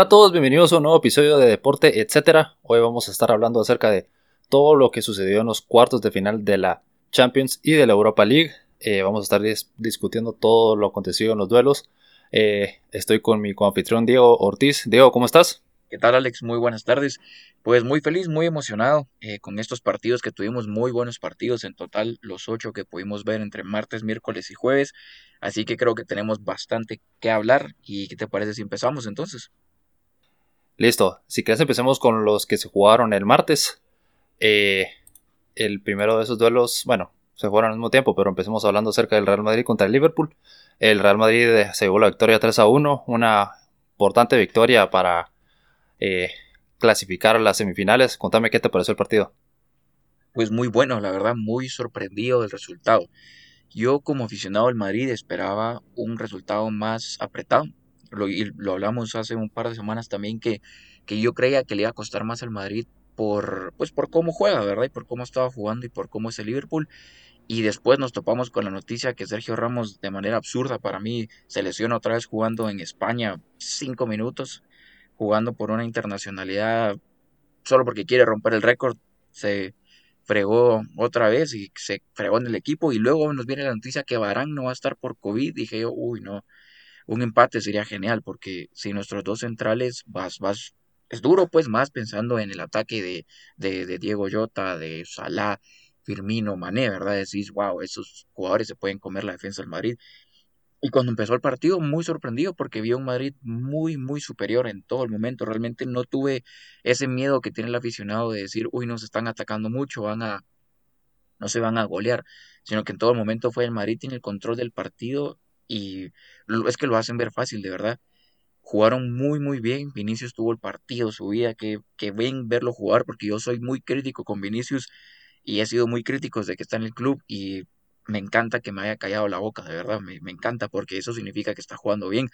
Hola a todos, bienvenidos a un nuevo episodio de Deporte, etcétera. Hoy vamos a estar hablando acerca de todo lo que sucedió en los cuartos de final de la Champions y de la Europa League. Eh, vamos a estar discutiendo todo lo acontecido en los duelos. Eh, estoy con mi coanfitrión Diego Ortiz. Diego, ¿cómo estás? ¿Qué tal Alex? Muy buenas tardes. Pues muy feliz, muy emocionado eh, con estos partidos que tuvimos, muy buenos partidos en total, los ocho que pudimos ver entre martes, miércoles y jueves. Así que creo que tenemos bastante que hablar. ¿Y qué te parece si empezamos entonces? Listo, si quieres empecemos con los que se jugaron el martes. Eh, el primero de esos duelos, bueno, se jugaron al mismo tiempo, pero empecemos hablando acerca del Real Madrid contra el Liverpool. El Real Madrid se llevó la victoria 3 a 1, una importante victoria para eh, clasificar a las semifinales. Contame qué te pareció el partido. Pues muy bueno, la verdad, muy sorprendido del resultado. Yo como aficionado al Madrid esperaba un resultado más apretado, lo, lo hablamos hace un par de semanas también, que, que yo creía que le iba a costar más al Madrid por, pues por cómo juega, ¿verdad? Y por cómo estaba jugando y por cómo es el Liverpool. Y después nos topamos con la noticia que Sergio Ramos, de manera absurda para mí, se lesiona otra vez jugando en España cinco minutos, jugando por una internacionalidad solo porque quiere romper el récord. Se fregó otra vez y se fregó en el equipo. Y luego nos viene la noticia que Barán no va a estar por COVID. Dije yo, uy, no, un empate sería genial, porque si nuestros dos centrales vas, vas, es duro, pues más pensando en el ataque de, de, Diego Llota, de Salah, Firmino, Mané, ¿verdad? Decís, wow, esos jugadores se pueden comer la defensa del Madrid. Y cuando empezó el partido, muy sorprendido porque vi a un Madrid muy, muy superior en todo el momento. Realmente no tuve ese miedo que tiene el aficionado de decir, uy, nos están atacando mucho, van a, no se van a golear, sino que en todo el momento fue el Madrid tiene el control del partido y es que lo hacen ver fácil, de verdad. Jugaron muy, muy bien. Vinicius tuvo el partido, su vida, que, que ven verlo jugar, porque yo soy muy crítico con Vinicius y he sido muy crítico desde que está en el club y me encanta que me haya callado la boca, de verdad, me, encanta porque eso significa que está jugando bien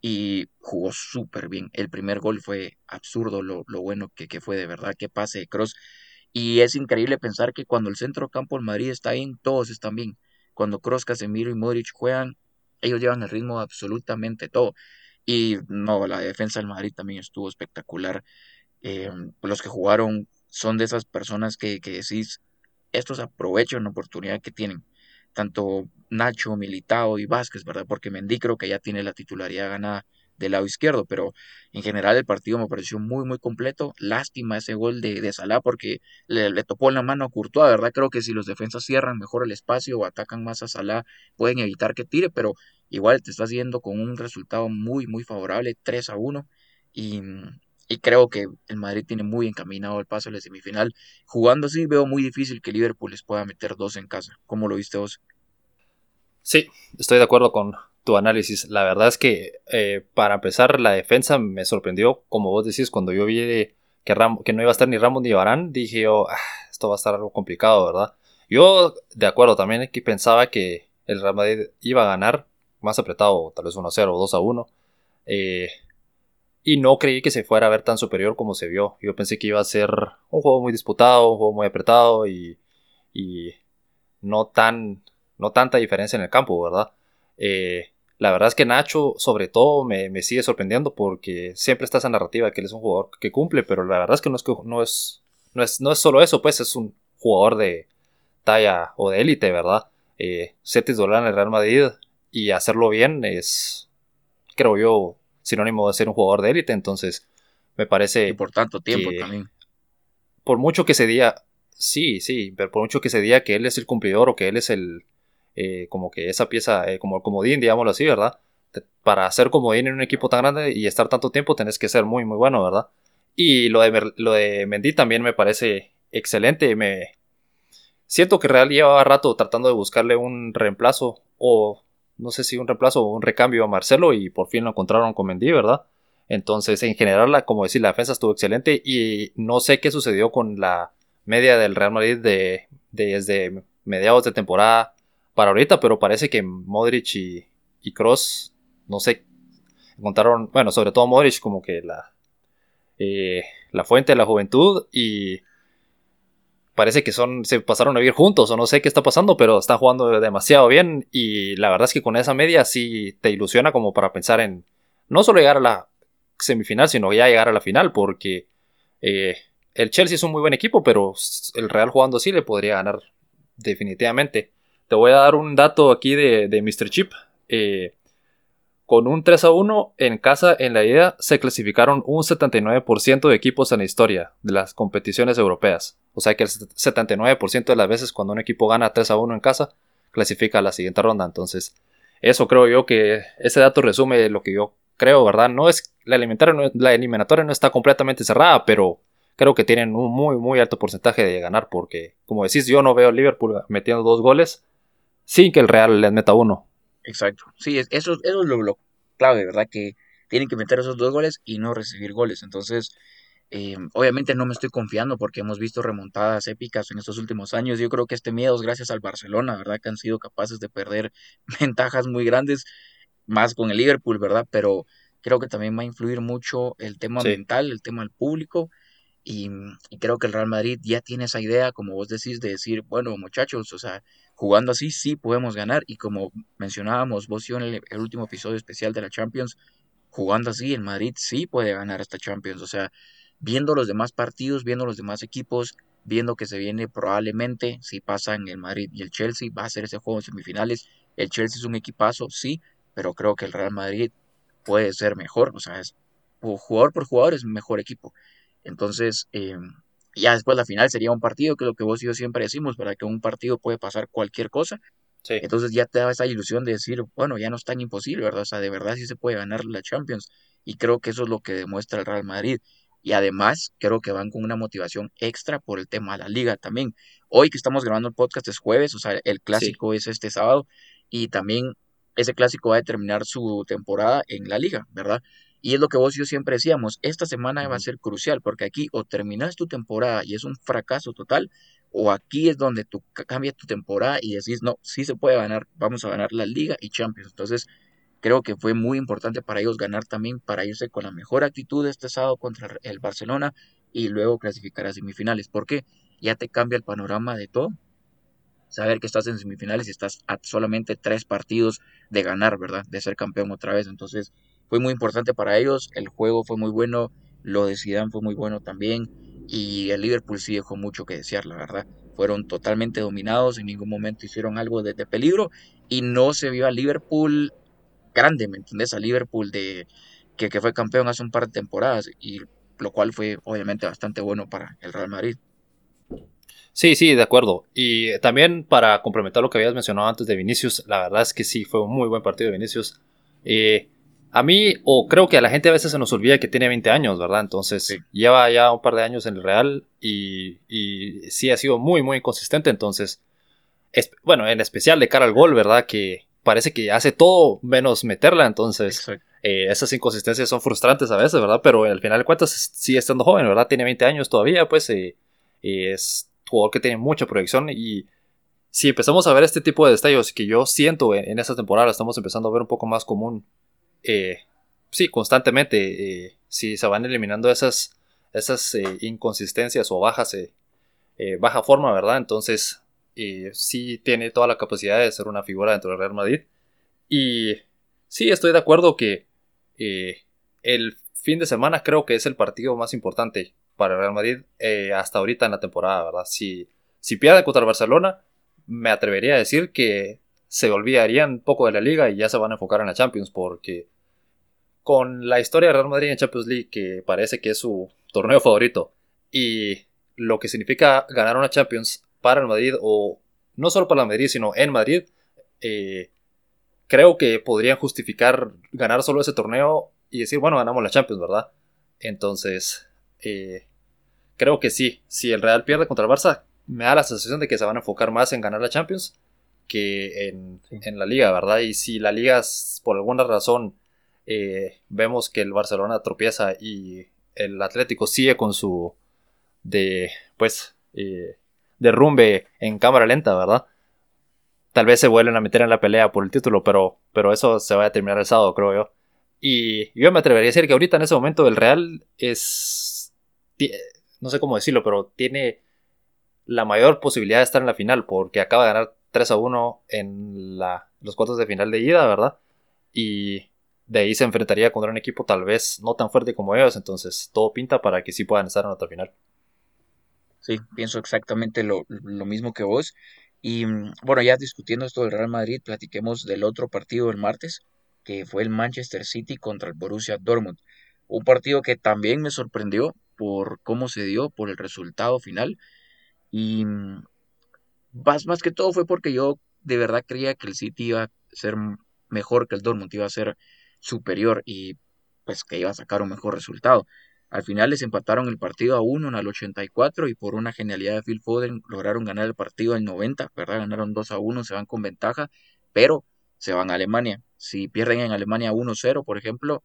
y jugó súper bien. El primer gol fue absurdo, lo, lo bueno que, que, fue de verdad, que pase de cross. Y es increíble pensar que cuando el centro campo del Madrid está bien, todos están bien. Cuando Cross, Casemiro y Modric juegan, ellos llevan el ritmo absolutamente todo. Y no, la defensa del Madrid también estuvo espectacular. Eh, los que jugaron son de esas personas que, que decís, estos aprovechan la oportunidad que tienen. Tanto Nacho, Militao y Vázquez, ¿verdad? Porque Mendy creo que ya tiene la titularidad ganada del lado izquierdo, pero en general el partido me pareció muy, muy completo. Lástima ese gol de, de Salah porque le, topó en la mano a Courtois, ¿verdad? Creo que si los defensas cierran mejor el espacio o atacan más a Salah, pueden evitar que tire, pero igual te estás yendo con un resultado muy, muy favorable, 3 a 1, y, y creo que el Madrid tiene muy encaminado el paso a la semifinal. Jugando así, veo muy difícil que Liverpool les pueda meter dos en casa. ¿Cómo lo viste vos? Sí, estoy de acuerdo con, tu análisis. La verdad es que eh, para empezar la defensa me sorprendió, como vos decís, cuando yo vi que, que no iba a estar ni Ramos ni Barán, dije yo, ah, esto va a estar algo complicado, ¿verdad? Yo de acuerdo también que pensaba que el Real Madrid iba a ganar más apretado, tal vez 1 0 o 2 a 1. Eh, y no creí que se fuera a ver tan superior como se vio. Yo pensé que iba a ser un juego muy disputado, un juego muy apretado y, y no, tan, no tanta diferencia en el campo, ¿verdad? Eh, la verdad es que Nacho, sobre todo, me, sigue sorprendiendo porque siempre está esa narrativa de que él es un jugador que cumple, pero la verdad es que no es, no es, no es, no es solo eso, pues es un jugador de talla o de élite, ¿verdad? Eh, ser titular en el Real Madrid y hacerlo bien es, creo yo, sinónimo de ser un jugador de élite, entonces me parece... Y por tanto tiempo también. Por mucho que se diga, sí, sí, pero por mucho que se diga que él es el cumplidor o que él es el eh, como que esa pieza, eh, como el comodín, digámoslo así, ¿verdad? Para hacer comodín en un equipo tan grande y estar tanto tiempo tenés que ser muy, muy bueno, ¿verdad? Y lo de, lo de Mendy también me parece excelente. Me siento que Real llevaba rato tratando de buscarle un reemplazo o no sé si un reemplazo o un recambio a Marcelo y por fin lo encontraron con Mendy, ¿verdad? Entonces, en general, la, como decir, la defensa estuvo excelente y no sé qué sucedió con la media del Real Madrid de, desde mediados de temporada para ahorita, pero parece que Modric y, y Cross, no sé, encontraron, bueno, sobre todo Modric como que la, eh, la fuente de la juventud y parece que son, se pasaron a vivir juntos o no sé qué está pasando, pero están jugando demasiado bien y la verdad es que con esa media sí te ilusiona como para pensar en no solo llegar a la semifinal, sino ya llegar a la final, porque eh, el Chelsea es un muy buen equipo, pero el Real jugando así le podría ganar definitivamente. Te voy a dar un dato aquí de, de Mr. Chip. Eh, con un 3 a 1 en casa en la ida se clasificaron un 79% de equipos en la historia de las competiciones europeas. O sea que el 79% de las veces cuando un equipo gana 3 a 1 en casa, clasifica a la siguiente ronda. Entonces, eso creo yo que ese dato resume lo que yo creo, ¿verdad? No es la eliminatoria, la eliminatoria no está completamente cerrada, pero creo que tienen un muy, muy alto porcentaje de ganar porque, como decís, yo no veo a Liverpool metiendo dos goles sin que el Real les meta uno. Exacto. Sí, eso, eso es lo, clave, ¿verdad? Que tienen que meter esos dos goles y no recibir goles. Entonces, eh, obviamente no me estoy confiando porque hemos visto remontadas épicas en estos últimos años. Yo creo que este miedo es gracias al Barcelona, ¿verdad? Que han sido capaces de perder ventajas muy grandes, más con el Liverpool, ¿verdad? Pero creo que también va a influir mucho el tema mental, el tema del público. Y, creo que el Real Madrid ya tiene esa idea, como vos decís, de decir, bueno, muchachos, o sea, jugando así sí podemos ganar y como mencionábamos vos y yo en el, último episodio especial de la Champions, jugando así el Madrid sí puede ganar esta Champions, o sea, viendo los demás partidos, viendo los demás equipos, viendo que se viene probablemente, si pasa en el Madrid y el Chelsea, va a ser ese juego en semifinales, el Chelsea es un equipazo, sí, pero creo que el Real Madrid puede ser mejor, o sea, es jugador por jugador es mejor equipo. Entonces, eh, ya después la final sería un partido, que es lo que vos y yo siempre decimos, para que un partido puede pasar cualquier cosa. Entonces ya te da esa ilusión de decir, bueno, ya no es tan imposible, ¿verdad? O sea, de verdad sí se puede ganar la Champions. Y creo que eso es lo que demuestra el Real Madrid. Y además, creo que van con una motivación extra por el tema de la liga también. Hoy que estamos grabando el podcast es jueves, o sea, el clásico es este sábado. Y también ese clásico va a determinar su temporada en la liga, ¿verdad? Y es lo que vos y yo siempre decíamos, esta semana va a ser crucial, porque aquí o terminas tu temporada y es un fracaso total, o aquí es donde tú cambias tu temporada y decís, no, sí se puede ganar, vamos a ganar la liga y Champions. Entonces, creo que fue muy importante para ellos ganar también, para irse con la mejor actitud este sábado contra el Barcelona y luego clasificar a semifinales, porque ya te cambia el panorama de todo. Saber que estás en semifinales y estás a solamente tres partidos de ganar, ¿verdad? De ser campeón otra vez. Entonces, fue muy importante para ellos, el juego fue muy bueno, lo de Zidane fue muy bueno también y el Liverpool sí dejó mucho que desear, la verdad. Fueron totalmente dominados, en ningún momento hicieron algo de, peligro y no se vio al Liverpool grande, ¿me entiendes? A Liverpool de que, que fue campeón hace un par de temporadas y lo cual fue obviamente bastante bueno para el Real Madrid. Sí, sí, de acuerdo. Y también para complementar lo que habías mencionado antes de Vinicius, la verdad es que sí, fue un muy buen partido de Vinicius. Eh, a mí, o creo que a la gente a veces se nos olvida que tiene 20 años, ¿verdad? Entonces, lleva ya un par de años en el Real y, y sí ha sido muy, muy inconsistente. Entonces, bueno, en especial de cara al gol, ¿verdad? Que parece que hace todo menos meterla. Entonces, eh, esas inconsistencias son frustrantes a veces, ¿verdad? Pero al final de cuentas sigue estando joven, ¿verdad? Tiene 20 años todavía, pues eh, es jugador que tiene mucha proyección y si empezamos a ver este tipo de destellos que yo siento en, en esta temporada, estamos empezando a ver un poco más común eh, sí, constantemente, eh, si se van eliminando esas, esas eh, inconsistencias o bajas, baja forma, ¿verdad? Entonces, sí tiene toda la capacidad de ser una figura dentro del Real Madrid. Y sí, estoy de acuerdo que el fin de semana creo que es el partido más importante para el Real Madrid hasta ahorita en la temporada, ¿verdad? Si, si pierde contra el Barcelona, me atrevería a decir que se olvidarían un poco de la liga y ya se van a enfocar en la Champions porque con la historia de Real Madrid en Champions League, que parece que es su torneo favorito, y lo que significa ganar una Champions para el Madrid, o no solo para el Madrid, sino en Madrid, eh, creo que podrían justificar ganar solo ese torneo y decir, bueno, ganamos la Champions, ¿verdad? Entonces, eh, creo que sí, si el Real pierde contra el Barça, me da la sensación de que se van a enfocar más en ganar la Champions que en, en la liga, ¿verdad? Y si la liga, por alguna razón, eh, vemos que el Barcelona tropieza y el Atlético sigue con su de pues eh, derrumbe en cámara lenta, ¿verdad? Tal vez se vuelven a meter en la pelea por el título, pero, pero eso se va a terminar el sábado, creo yo. Y yo me atrevería a decir que ahorita en ese momento el Real es, no sé cómo decirlo, pero tiene la mayor posibilidad de estar en la final porque acaba de ganar 3 a 1 en la, los cuartos de final de ida, ¿verdad? Y de ahí se enfrentaría contra un equipo tal vez no tan fuerte como ellos, entonces todo pinta para que sí puedan estar en otra final. Sí, pienso exactamente lo, mismo que vos. Y mm, bueno, ya discutiendo esto del Real Madrid, platiquemos del otro partido del martes, que fue el Manchester City contra el Borussia Dortmund. Un partido que también me sorprendió por cómo se dio, por el resultado final. Y mm, más, más que todo fue porque yo de verdad creía que el City iba a ser mejor que el Dortmund, iba a ser superior y pues que iba a sacar un mejor resultado. Al final les empataron el partido a uno en el 84 y por una genialidad de Phil Foden lograron ganar el partido al 90, ¿verdad? Ganaron 2 a 1, se van con ventaja, pero se van a Alemania. Si pierden en Alemania 1-0, por ejemplo,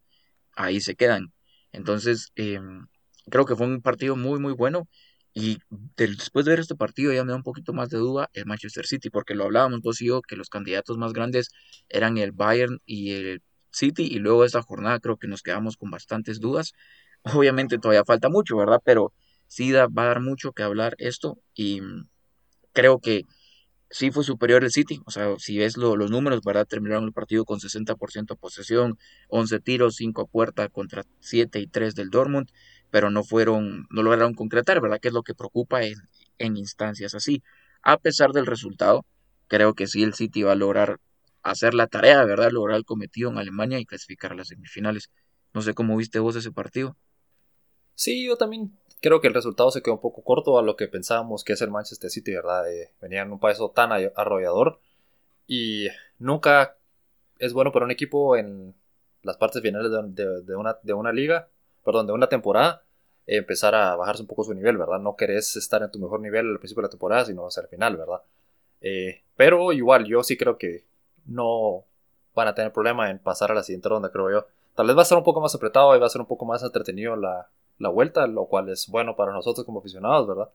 ahí se quedan. Entonces, em, creo que fue un partido muy, muy bueno. Y después de ver este partido ya me da un poquito más de duda el Manchester City, porque lo hablábamos vos y yo, que los candidatos más grandes eran el Bayern y el City, y luego esta jornada creo que nos quedamos con bastantes dudas. Obviamente todavía falta mucho, ¿verdad? Pero sí va a dar mucho que hablar esto y mm, creo que sí fue superior el City. O sea, si ves los números, ¿verdad? Terminaron el partido con 60% posesión, 11 tiros, 5 a puerta contra 7 y 3 del Dortmund, pero no fueron, no lograron concretar, ¿verdad? Que es lo que preocupa en, en instancias así. A pesar del resultado, creo que sí el City va a lograr hacer la tarea, ¿verdad? Lograr el cometido en Alemania y clasificar a las semifinales. No sé cómo viste vos ese partido. Sí, yo también creo que el resultado se quedó un poco corto a lo que pensábamos que es el Manchester City, ¿verdad? Eh, venían en un paso tan arrollador y nunca es bueno para un equipo en las partes finales de, una, de una liga, perdón, de una temporada, empezar a bajarse un poco su nivel, ¿verdad? No querés estar en tu mejor nivel al principio de la temporada, sino hacia el final, ¿verdad? Eh, pero igual, yo sí creo que no van a tener problema en pasar a la siguiente ronda, creo yo. Tal vez va a ser un poco más apretado y va a ser un poco más entretenido la, la vuelta, lo cual es bueno para nosotros como aficionados, ¿verdad?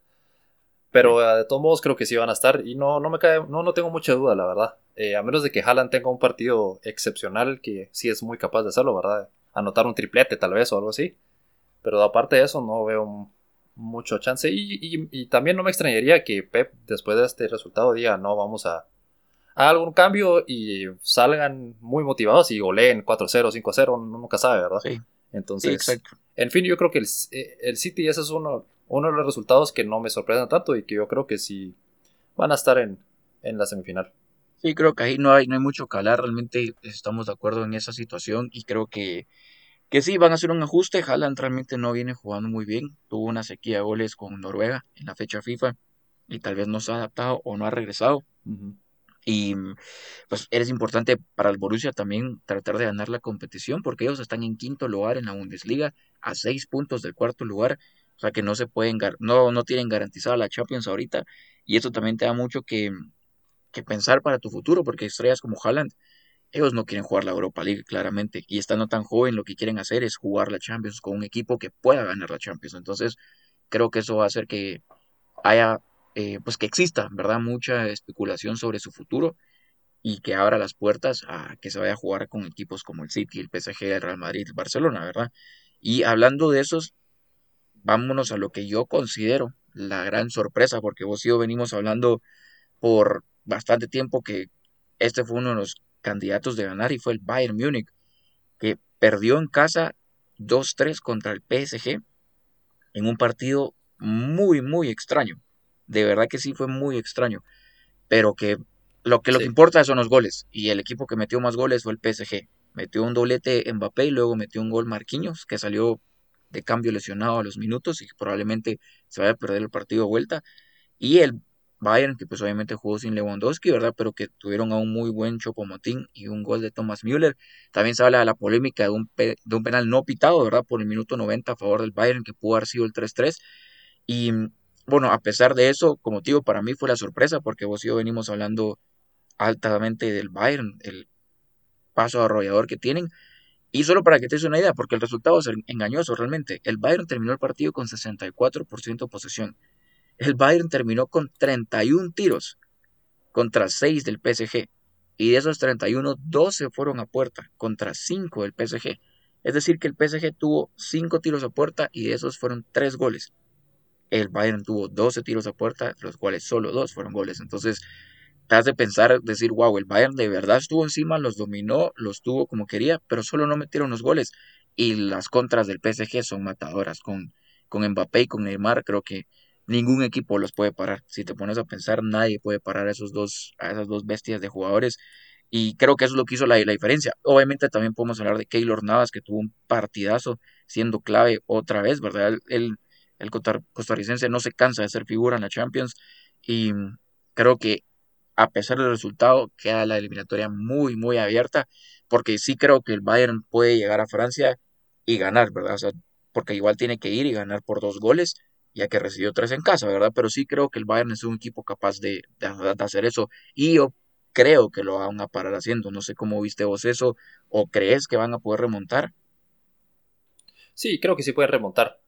Pero eh, de todos modos creo que sí van a estar y no, no me cae, no, no tengo mucha duda, la verdad. Eh, a menos de que Haaland tenga un partido excepcional, que sí es muy capaz de hacerlo, ¿verdad? Anotar un triplete tal vez o algo así. Pero aparte de eso no veo mucho chance. Y, y, también no me extrañaría que Pep después de este resultado diga, no, vamos a, algún cambio y salgan muy motivados y goleen 4-0, 5-0, nunca sabe, ¿verdad? Sí. Entonces, en fin, yo creo que el, eh, el, City ese es uno, uno de los resultados que no me sorprenden tanto y que yo creo que sí van a estar en, en la semifinal. Sí, creo que ahí no hay, no hay mucho que hablar, realmente estamos de acuerdo en esa situación y creo que, que sí, van a hacer un ajuste, Haaland realmente no viene jugando muy bien, tuvo una sequía de goles con Noruega en la fecha FIFA y tal vez no se ha adaptado o no ha regresado. Y pues eres importante para el Borussia también tratar de ganar la competición porque ellos están en quinto lugar en la Bundesliga a seis puntos del cuarto lugar. O sea que no se pueden, no, no tienen garantizada la Champions ahorita. Y eso también te da mucho que, que pensar para tu futuro porque estrellas como Haaland, ellos no quieren jugar la Europa League claramente. Y estando tan joven lo que quieren hacer es jugar la Champions con un equipo que pueda ganar la Champions. Entonces creo que eso va a hacer que haya eh, pues que exista, ¿verdad? Mucha especulación sobre su futuro y que abra las puertas a que se vaya a jugar con equipos como el City, el PSG, el Real Madrid, el Barcelona, ¿verdad? Y hablando de esos, vámonos a lo que yo considero la gran sorpresa, porque vos y yo venimos hablando por bastante tiempo que este fue uno de los candidatos de ganar y fue el Bayern Múnich, que perdió en casa 2-3 contra el PSG en un partido muy, muy extraño de verdad que sí fue muy extraño. Pero que lo que, lo que importa son los goles. Y el equipo que metió más goles fue el PSG. Metió un doblete Mbappé y luego metió un gol Marquinhos, que salió de cambio lesionado a los minutos y probablemente se vaya a perder el partido de vuelta. Y el Bayern, que pues obviamente jugó sin Lewandowski, ¿verdad? Pero que tuvieron a un muy buen Chopomotín y un gol de Thomas Müller. También se habla de la polémica de un, de un penal no pitado, ¿verdad? Por el minuto 90 a favor del Bayern, que pudo haber sido el 3-3. Y bueno, a pesar de eso, como digo, para mí fue la sorpresa porque vos y yo venimos hablando altamente del Bayern, el paso arrollador que tienen. Y solo para que te des una idea, porque el resultado es engañoso realmente. El Bayern terminó el partido con 64% de posesión. El Bayern terminó con 31 tiros contra 6 del PSG. Y de esos 31, 12 fueron a puerta contra 5 del PSG. Es decir, que el PSG tuvo 5 tiros a puerta y de esos fueron 3 goles. El Bayern tuvo 12 tiros a puerta, los cuales solo dos fueron goles. Entonces, te hace pensar, decir, wow, el Bayern de verdad estuvo encima, los dominó, los tuvo como quería, pero solo no metieron los goles. Y las contras del PSG son matadoras. Con, con Mbappé y con Neymar, creo que ningún equipo los puede parar. Si te pones a pensar, nadie puede parar a, esos dos, a esas dos bestias de jugadores. Y creo que eso es lo que hizo la, la diferencia. Obviamente también podemos hablar de Keylor Navas, que tuvo un partidazo siendo clave otra vez, ¿verdad? El, el costarricense no se cansa de ser figura en la Champions y creo que a pesar del resultado queda la eliminatoria muy, muy abierta, porque sí creo que el Bayern puede llegar a Francia y ganar, ¿verdad? O sea, porque igual tiene que ir y ganar por dos goles, ya que recibió tres en casa, ¿verdad? Pero sí creo que el Bayern es un equipo capaz de, de, hacer eso y yo creo que lo van a parar haciendo. No sé cómo viste vos eso o crees que van a poder remontar. Sí, creo que sí puede remontar.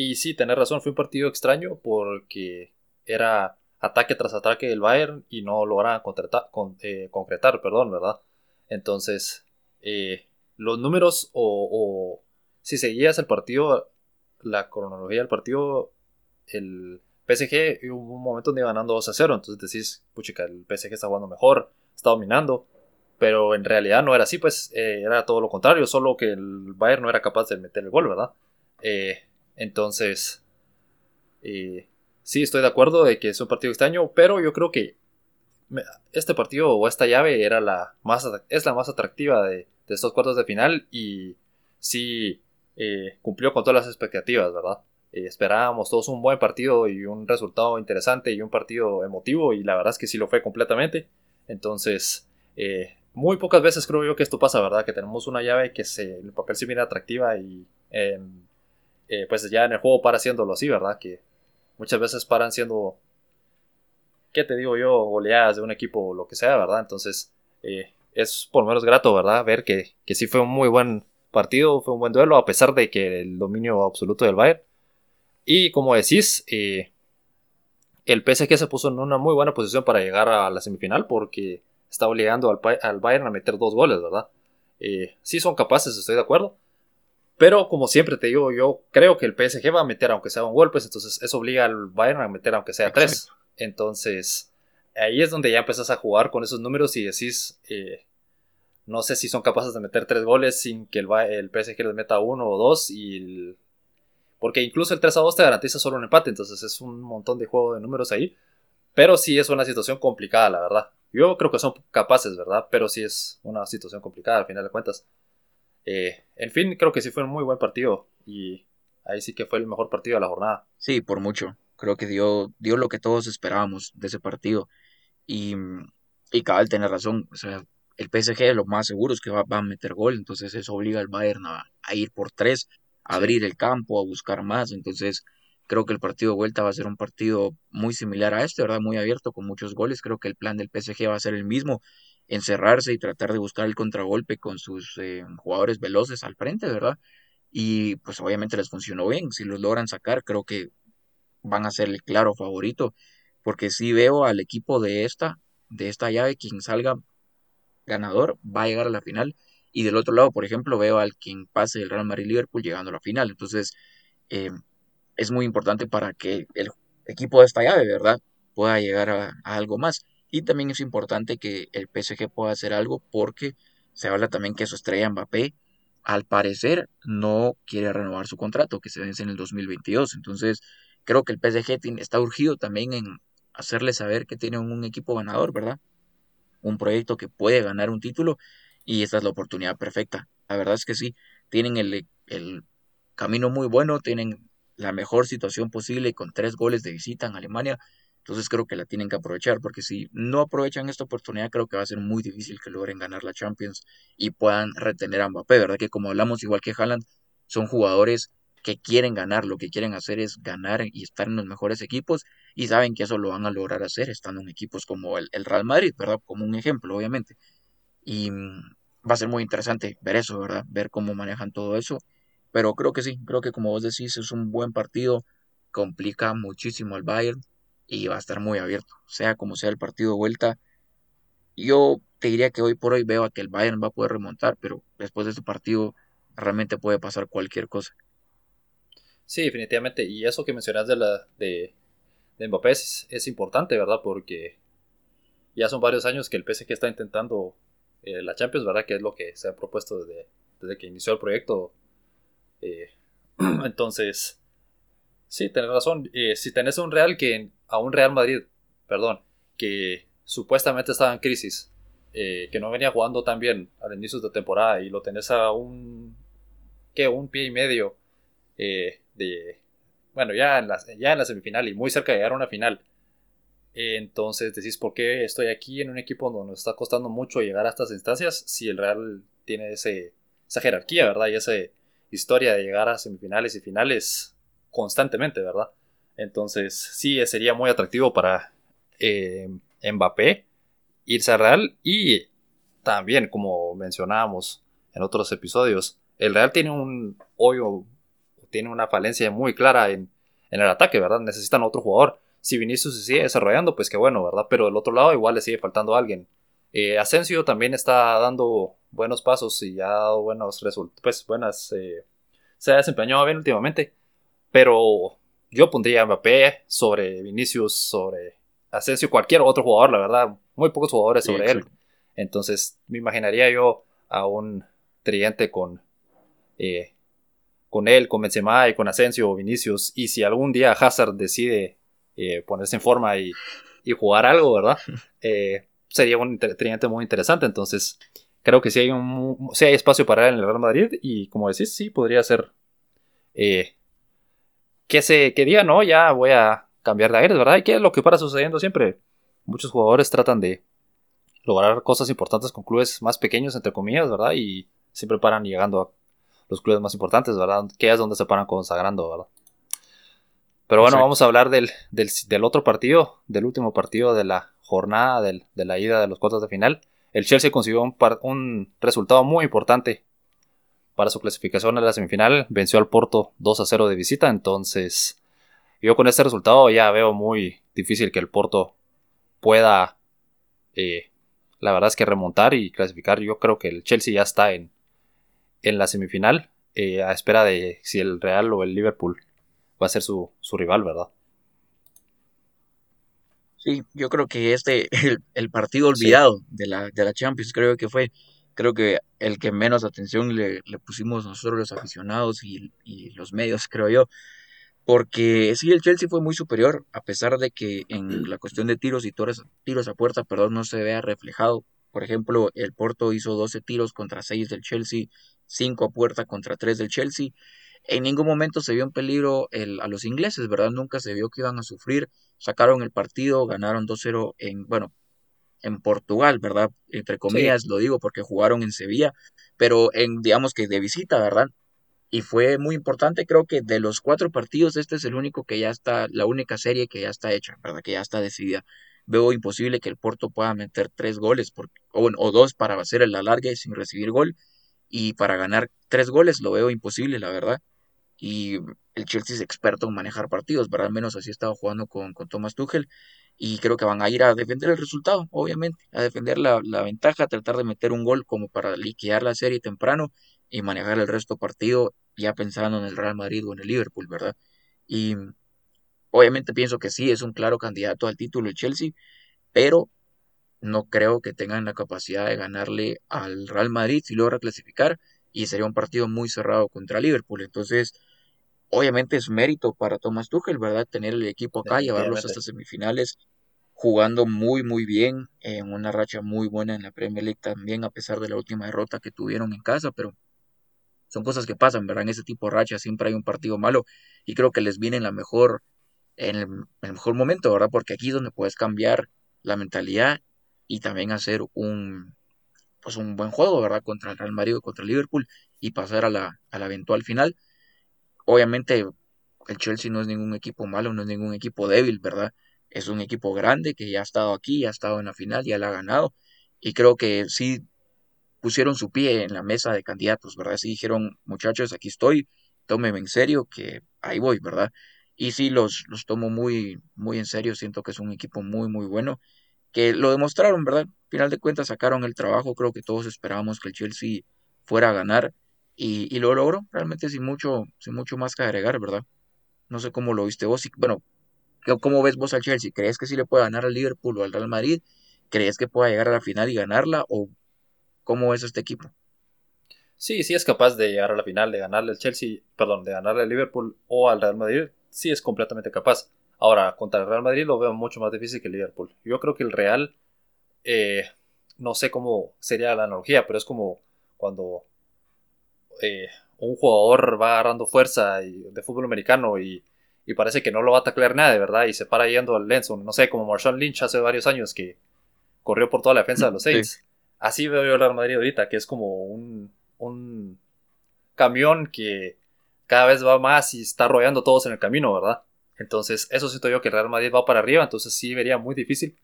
Y sí, tenés razón, fue un partido extraño porque era ataque tras ataque del Bayern y no lograban con, eh, concretar, perdón, ¿verdad? Entonces, eh, los números o, si seguías el partido, la cronología del partido, el PSG hubo un momento donde iba ganando 2 a 0, entonces decís, puchica, el PSG está jugando mejor, está dominando, pero en realidad no era así, pues eh, era todo lo contrario, solo que el Bayern no era capaz de meter el gol, ¿verdad? Eh, entonces, eh, sí, estoy de acuerdo de que es un partido extraño, pero yo creo que este partido o esta llave era la más, es la más atractiva de, estos cuartos de final y sí eh, cumplió con todas las expectativas, ¿verdad? Eh, esperábamos todos un buen partido y un resultado interesante y un partido emotivo y la verdad es que sí lo fue completamente. Entonces, muy pocas veces creo yo que esto pasa, ¿verdad? Que tenemos una llave que se, el papel se mira atractiva y eh, pues ya en el juego para haciéndolo así, ¿verdad? Que muchas veces paran siendo, ¿qué te digo yo? Goleadas de un equipo o lo que sea, ¿verdad? Entonces eh, es por lo menos grato, ¿verdad? Ver que, que sí fue un muy buen partido, fue un buen duelo, a pesar de que el dominio absoluto del Bayern. Y como decís, eh, el PSG se puso en una muy buena posición para llegar a la semifinal porque está obligando al, al Bayern a meter dos goles, ¿verdad? sí son capaces, estoy de acuerdo. Pero como siempre te digo, yo creo que el PSG va a meter aunque sea un gol, pues entonces eso obliga al Bayern a meter aunque sea tres. Entonces ahí es donde ya empezás a jugar con esos números y decís, eh, no sé si son capaces de meter tres goles sin que el, el PSG les meta uno o dos y porque incluso el 3 a 2 te garantiza solo un empate, entonces es un montón de juego de números ahí. Pero sí es una situación complicada, la verdad. Yo creo que son capaces, ¿verdad? Pero sí es una situación complicada al final de cuentas. Eh, en fin, creo que sí fue un muy buen partido y ahí sí que fue el mejor partido de la jornada. Sí, por mucho. Creo que dio, dio lo que todos esperábamos de ese partido. Y, y Cabal tiene razón. O sea, el PSG lo más seguro es que va, a meter gol, entonces eso obliga al Bayern a, ir por tres, a abrir el campo, a buscar más. Entonces creo que el partido de vuelta va a ser un partido muy similar a este, ¿verdad? Muy abierto, con muchos goles. Creo que el plan del PSG va a ser el mismo encerrarse y tratar de buscar el contragolpe con sus eh, jugadores veloces al frente, ¿verdad? Y pues obviamente les funcionó bien, si los logran sacar creo que van a ser el claro favorito, porque si veo al equipo de esta, de esta llave, quien salga ganador va a llegar a la final, y del otro lado, por ejemplo, veo al quien pase el Real Madrid-Liverpool llegando a la final, entonces eh, es muy importante para que el equipo de esta llave, ¿verdad? pueda llegar a algo más. Y también es importante que el PSG pueda hacer algo porque se habla también que su estrella Mbappé al parecer no quiere renovar su contrato que se vence en el 2022. Entonces creo que el PSG está urgido también en hacerle saber que tiene un equipo ganador, ¿verdad? Un proyecto que puede ganar un título y esta es la oportunidad perfecta. La verdad es que sí, tienen el, el camino muy bueno, tienen la mejor situación posible con tres goles de visita en Alemania entonces creo que la tienen que aprovechar, porque si no aprovechan esta oportunidad, creo que va a ser muy difícil que logren ganar la Champions y puedan retener a Mbappé, ¿verdad? Que como hablamos, igual que Haaland, son jugadores que quieren ganar, lo que quieren hacer es ganar y estar en los mejores equipos y saben que eso lo van a lograr hacer estando en equipos como el, Real Madrid, ¿verdad? Como un ejemplo, obviamente. Y mm, va a ser muy interesante ver eso, ¿verdad? Ver cómo manejan todo eso. Pero creo que sí, creo que como vos decís, es un buen partido, complica muchísimo al Bayern y va a estar muy abierto, sea como sea el partido de vuelta. Yo te diría que hoy por hoy veo a que el Bayern va a poder remontar, pero después de este partido realmente puede pasar cualquier cosa. Sí, definitivamente. Y eso que mencionas de la de, de Mbappé es, importante, ¿verdad? Porque ya son varios años que el PSG está intentando eh, la Champions, ¿verdad? Que es lo que se ha propuesto desde, desde que inició el proyecto. Eh, entonces, sí, tenés razón. Eh, si tenés un Real que a un Real Madrid, perdón, que supuestamente estaba en crisis, que no venía jugando tan bien al inicio de temporada y lo tenés a un, ¿qué? Un pie y medio de, bueno, ya en, la, ya en la semifinal y muy cerca de llegar a una final entonces decís, ¿por qué estoy aquí en un equipo donde nos está costando mucho llegar a estas instancias si el Real tiene ese, esa jerarquía, ¿verdad? Y esa historia de llegar a semifinales y finales constantemente, ¿verdad? Entonces sí, sería muy atractivo para eh, Mbappé irse al Real y también, como mencionábamos en otros episodios, el Real tiene un hoyo, tiene una falencia muy clara en, en el ataque, ¿verdad? Necesitan otro jugador si Vinicius se sigue desarrollando, pues qué bueno, ¿verdad? Pero del otro lado igual le sigue faltando alguien. Eh, Asensio también está dando buenos pasos y ha dado buenos resultados, pues buenas... Eh, se ha desempeñado bien últimamente, pero yo pondría a Mbappé sobre Vinicius, sobre Asensio, cualquier otro jugador, la verdad, muy pocos jugadores sobre él. Entonces me imaginaría yo a un tridente con, eh, con él, con Benzema y con Asensio o Vinicius, y si algún día Hazard decide eh, ponerse en forma y, jugar algo, ¿verdad? Eh, sería un tridente muy interesante. Entonces, creo que sí hay, un, hay espacio para él en el Real Madrid y como decís, sí, podría ser eh, que se que diga, no, ya voy a cambiar de aires, ¿verdad? Y que es lo que para sucediendo siempre. Muchos jugadores tratan de lograr cosas importantes con clubes más pequeños, entre comillas, ¿verdad? Y siempre paran llegando a los clubes más importantes, ¿verdad? Que es donde se paran consagrando, ¿verdad? Pero bueno, vamos a hablar del, otro partido, del último partido de la jornada de la ida de los cuartos de final. El Chelsea consiguió un, un, resultado muy importante para su clasificación a la semifinal. Venció al Porto 2 a 0 de visita. Entonces, yo con este resultado ya veo muy difícil que el Porto pueda, eh, la verdad es que remontar y clasificar. Yo creo que el Chelsea ya está en, en la semifinal, eh, a espera de si el Real o el Liverpool va a ser su, rival, ¿verdad? Sí, yo creo que este, el, el partido olvidado de, la, de la Champions, creo que fue, creo que el que menos atención le, pusimos nosotros los aficionados y, los medios, creo yo. Porque sí, el Chelsea fue muy superior, a pesar de que en la cuestión de tiros y tiros, a puerta, perdón, no se vea reflejado. Por ejemplo, el Porto hizo 12 tiros contra 6 del Chelsea, 5 a puerta contra 3 del Chelsea en ningún momento se vio en peligro el, a los ingleses, ¿verdad? Nunca se vio que iban a sufrir. Sacaron el partido, ganaron 2-0 en, bueno, en Portugal, ¿verdad? Entre comillas lo digo porque jugaron en Sevilla, pero en, digamos que de visita, ¿verdad? Y fue muy importante, creo que de los cuatro partidos, este es el único que ya está, la única serie que ya está hecha, ¿verdad? Que ya está decidida. Veo imposible que el Porto pueda meter tres goles, por, o, o dos para hacer el alargue sin recibir gol, y para ganar tres goles lo veo imposible, la verdad y el Chelsea es experto en manejar partidos, ¿verdad? Al menos así estaba jugando con, con Thomas Tuchel y creo que van a ir a defender el resultado, obviamente, a defender la, la ventaja, a tratar de meter un gol como para liquidar la serie temprano y manejar el resto partido ya pensando en el Real Madrid o en el Liverpool, ¿verdad? Y obviamente pienso que sí, es un claro candidato al título el Chelsea, pero no creo que tengan la capacidad de ganarle al Real Madrid si logra clasificar y sería un partido muy cerrado contra Liverpool. Entonces, obviamente es mérito para Thomas Tuchel, ¿verdad? Tener el equipo acá, llevarlos hasta semifinales, jugando muy, muy bien, en una racha muy buena en la Premier League también, a pesar de la última derrota que tuvieron en casa, pero son cosas que pasan, ¿verdad? En ese tipo de racha siempre hay un partido malo y creo que les viene en la mejor, en el, en el mejor momento, ¿verdad? Porque aquí es donde puedes cambiar la mentalidad y también hacer un, pues un buen juego, ¿verdad? Contra el Real Madrid o contra el Liverpool y pasar a la, a la eventual final obviamente el Chelsea no es ningún equipo malo, no es ningún equipo débil, ¿verdad? Es un equipo grande que ya ha estado aquí, ya ha estado en la final, ya la ha ganado. Y creo que sí pusieron su pie en la mesa de candidatos, ¿verdad? Sí dijeron, muchachos, aquí estoy, tómeme en serio, que ahí voy, ¿verdad? Y sí los, los tomo muy, muy en serio, siento que es un equipo muy, muy bueno, que lo demostraron, ¿verdad? Al final de cuentas sacaron el trabajo, creo que todos esperábamos que el Chelsea fuera a ganar y, lo logró realmente sin mucho, sin mucho más que agregar, ¿verdad? No sé cómo lo viste vos. bueno, ¿cómo ves vos al Chelsea? ¿Crees que sí le puede ganar al Liverpool o al Real Madrid? ¿crees que pueda llegar a la final y ganarla o cómo es este equipo? Sí, sí es capaz de llegar a la final, de ganarle al Chelsea, perdón, de ganarle al Liverpool o al Real Madrid, sí es completamente capaz. Ahora, contra el Real Madrid lo veo mucho más difícil que el Liverpool. Yo creo que el Real, eh, no sé cómo sería la analogía, pero es como cuando eh, un jugador va agarrando fuerza de fútbol americano y, parece que no lo va a taclear nadie, ¿verdad? Y se para yendo al Lenson, no sé, como Marshawn Lynch hace varios años que corrió por toda la defensa de los Saints. Así veo yo el Real Madrid ahorita, que es como un, un camión que cada vez va más y está rodeando todos en el camino, ¿verdad? Entonces, eso siento yo que el Real Madrid va para arriba, entonces sí vería muy difícil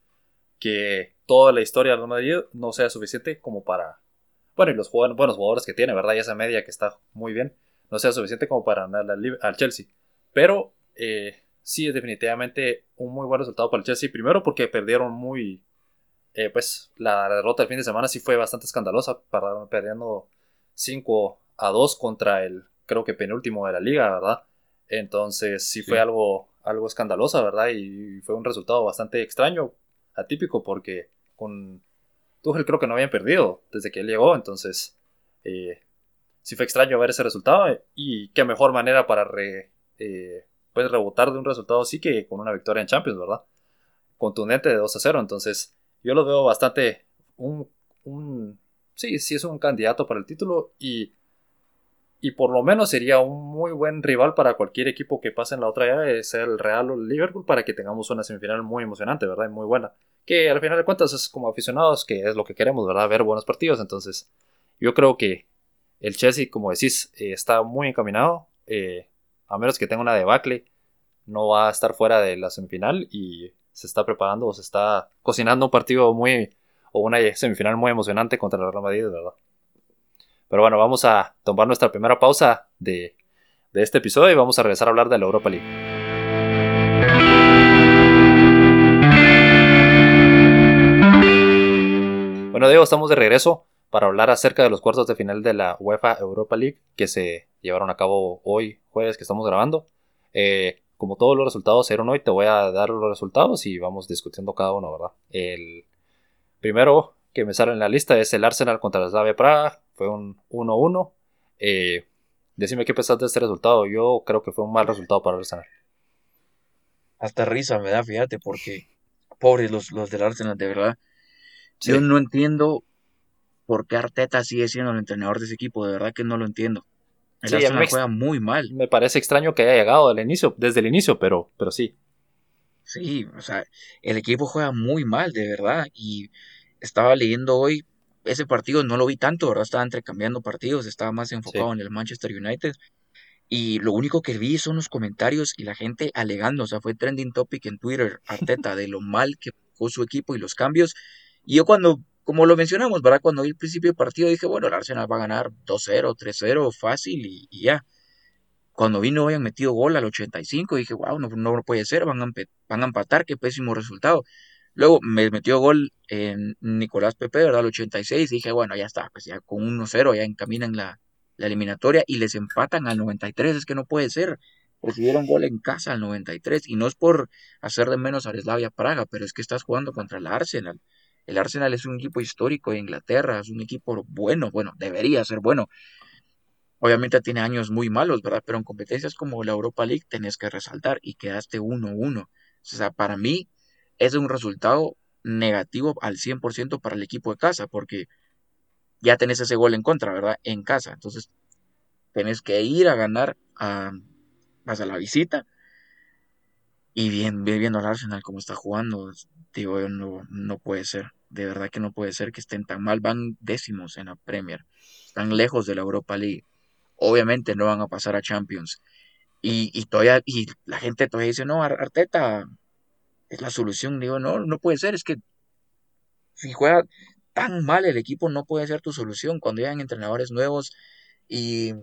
que toda la historia del Real Madrid no sea suficiente como para... Bueno, y los buenos jugadores que tiene, ¿verdad? Y esa media que está muy bien, no sea suficiente como para ganar al Chelsea. Pero eh, sí es definitivamente un muy buen resultado para el Chelsea. Primero porque perdieron muy... Eh, pues la derrota del fin de semana sí fue bastante escandalosa, perdiendo 5 a 2 contra el, creo que penúltimo de la liga, ¿verdad? Entonces sí fue algo, algo escandaloso, ¿verdad? Y fue un resultado bastante extraño, atípico, porque con Tuchel creo que no habían perdido desde que él llegó, entonces eh, sí fue extraño ver ese resultado y qué mejor manera para eh, pues rebotar de un resultado así que con una victoria en Champions, ¿verdad? Contundente de 2 a 0, entonces yo lo veo bastante un sí, sí es un candidato para el título y y por lo menos sería un muy buen rival para cualquier equipo que pase en la otra llave, sea el Real o el Liverpool, para que tengamos una semifinal muy emocionante, ¿verdad? Muy buena. Que al final de cuentas es como aficionados, que es lo que queremos, ¿verdad? Ver buenos partidos. Entonces, yo creo que el Chelsea, como decís, eh, está muy encaminado. Eh, a menos que tenga una debacle, no va a estar fuera de la semifinal y se está preparando o se está cocinando un partido muy o una semifinal muy emocionante contra el Real Madrid, ¿verdad? Pero bueno, vamos a tomar nuestra primera pausa de, este episodio y vamos a regresar a hablar de la Europa League. Bueno, Diego, estamos de regreso para hablar acerca de los cuartos de final de la UEFA Europa League que se llevaron a cabo hoy, jueves, que estamos grabando. Eh, como todos los resultados se hoy, te voy a dar los resultados y vamos discutiendo cada uno, ¿verdad? El primero que me sale en la lista es el Arsenal contra la Slavia Praga, fue un 1-1. Eh, decime qué pensaste de este resultado. Yo creo que fue un mal resultado para Arsenal. Hasta risa me da, fíjate, porque pobres los, los del Arsenal, de verdad. Yo no entiendo por qué Arteta sigue siendo el entrenador de ese equipo, de verdad que no lo entiendo. El Arsenal juega muy mal. Me parece extraño que haya llegado al inicio, desde el inicio, pero, pero sí. Sí, o sea, el equipo juega muy mal, de verdad. Y estaba leyendo hoy ese partido no lo vi tanto, ¿verdad? Estaba entrecambiando partidos, estaba más enfocado en el Manchester United. Y lo único que vi son los comentarios y la gente alegando, o sea, fue trending topic en Twitter, Arteta, de lo mal que fue su equipo y los cambios. Y yo cuando, como lo mencionamos, ¿verdad? Cuando vi el principio del partido dije, bueno, el Arsenal va a ganar 2-0, 3-0, fácil y, ya. Cuando vi no habían metido gol al 85, dije, wow, no, no puede ser, van a, van a empatar, qué pésimo resultado. Luego me metió gol en Nicolás Pepe, ¿verdad? Al 86. Y dije, bueno, ya está, pues ya con 1-0 ya encaminan la, la, eliminatoria y les empatan al 93. Es que no puede ser. Recibieron gol en casa al 93. Y no es por hacer de menos a Slavia Praga, pero es que estás jugando contra el Arsenal. El Arsenal es un equipo histórico de Inglaterra, es un equipo bueno, bueno, debería ser bueno. Obviamente tiene años muy malos, ¿verdad? Pero en competencias como la Europa League tenés que resaltar y quedaste 1-1. O sea, para mí, es un resultado negativo al 100% para el equipo de casa, porque ya tenés ese gol en contra, ¿verdad? En casa. Entonces, tenés que ir a ganar a, vas a la visita. Y bien, viendo al Arsenal como está jugando, digo, no, no puede ser. De verdad que no puede ser que estén tan mal. Van décimos en la Premier. Están lejos de la Europa League. Obviamente no van a pasar a Champions. Y, y todavía, y la gente todavía dice, no, Arteta, es la solución. Digo, no, no puede ser, es que si juega tan mal el equipo no puede ser tu solución. Cuando llegan entrenadores nuevos y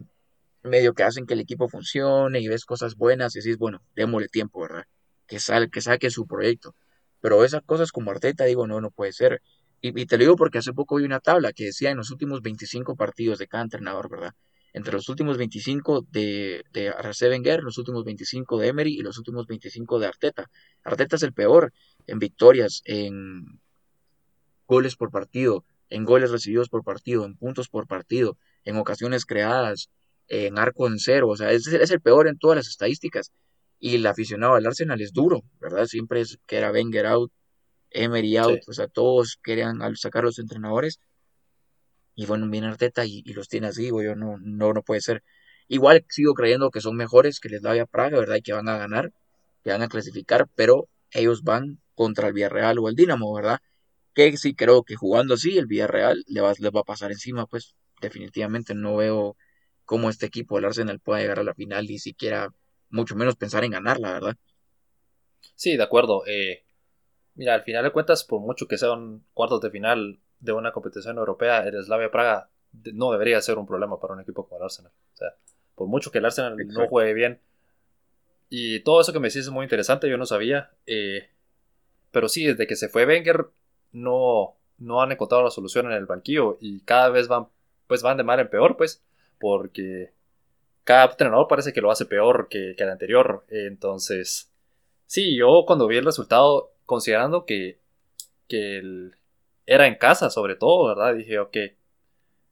medio que hacen que el equipo funcione y ves cosas buenas y decís, bueno, démosle tiempo, ¿verdad? Que, sal, que saque su proyecto. Pero esas cosas como Arteta, digo, no, no puede ser. Y, y, te lo digo porque hace poco vi una tabla que decía en los últimos 25 partidos de cada entrenador, ¿verdad? Entre los últimos 25 de, de Wenger, los últimos 25 de Emery y los últimos 25 de Arteta. Arteta es el peor en victorias, en, goles por partido, en goles recibidos por partido, en puntos por partido, en ocasiones creadas, en arco en cero, o sea, es, es el peor en todas las estadísticas. Y el aficionado al Arsenal es duro, ¿verdad? Siempre es que era Wenger out, Emery out, o sea, todos querían sacar a los entrenadores. Y bueno, viene Arteta y, los tiene así, yo no, no, no puede ser. Igual sigo creyendo que son mejores que les a Praga, ¿verdad? Y que van a ganar, que van a clasificar, pero ellos van contra el Villarreal o el Dinamo, ¿verdad? Que sí creo que jugando así, el Villarreal le va, les va a pasar encima, pues definitivamente no veo cómo este equipo, el Arsenal, pueda llegar a la final y siquiera, mucho menos pensar en ganarla, ¿verdad? Sí, de acuerdo. Eh, mira, al final de cuentas, por mucho que sean cuartos de final de una competición europea, el Slavia Praga no debería ser un problema para un equipo como el Arsenal. O sea, por mucho que el Arsenal no juegue bien. Y todo eso que me decís es muy interesante, yo no sabía. Eh, pero sí, desde que se fue Wenger, no, no han encontrado la solución en el banquillo y cada vez van, pues van de mal en peor, pues, porque cada entrenador parece que lo hace peor que, el anterior. Entonces, sí, yo cuando vi el resultado, considerando que, que era en casa sobre todo, ¿verdad? Dije, ok,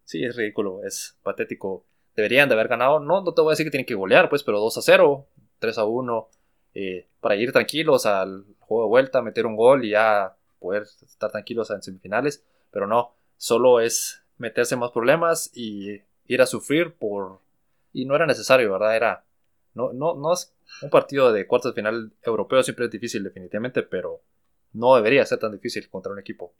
sí, es ridículo, es patético. Deberían de haber ganado, no, no te voy a decir que tienen que golear, pues, pero 2 a 0, 3 a 1, eh, para ir tranquilos al juego de vuelta, meter un gol y ya poder estar tranquilos en semifinales, pero no, solo es meterse en más problemas y ir a sufrir por... Y no era necesario, ¿verdad? Era... No, no, no es un partido de cuartos de final europeo, siempre es difícil definitivamente, pero no debería ser tan difícil contra un equipo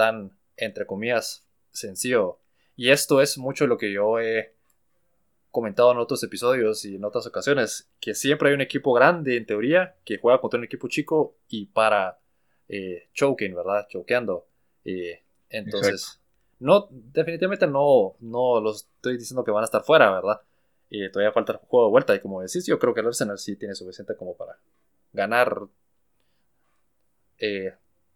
tan, entre comillas, sencillo. Y esto es mucho lo que yo he comentado en otros episodios y en otras ocasiones, que siempre hay un equipo grande en teoría que juega contra un equipo chico y para eh, choking, ¿verdad? Choqueando. Eh, entonces, no, definitivamente no, no los estoy diciendo que van a estar fuera, ¿verdad? Y todavía falta el juego de vuelta y como decís, yo creo que el Arsenal sí tiene suficiente como para ganar eh,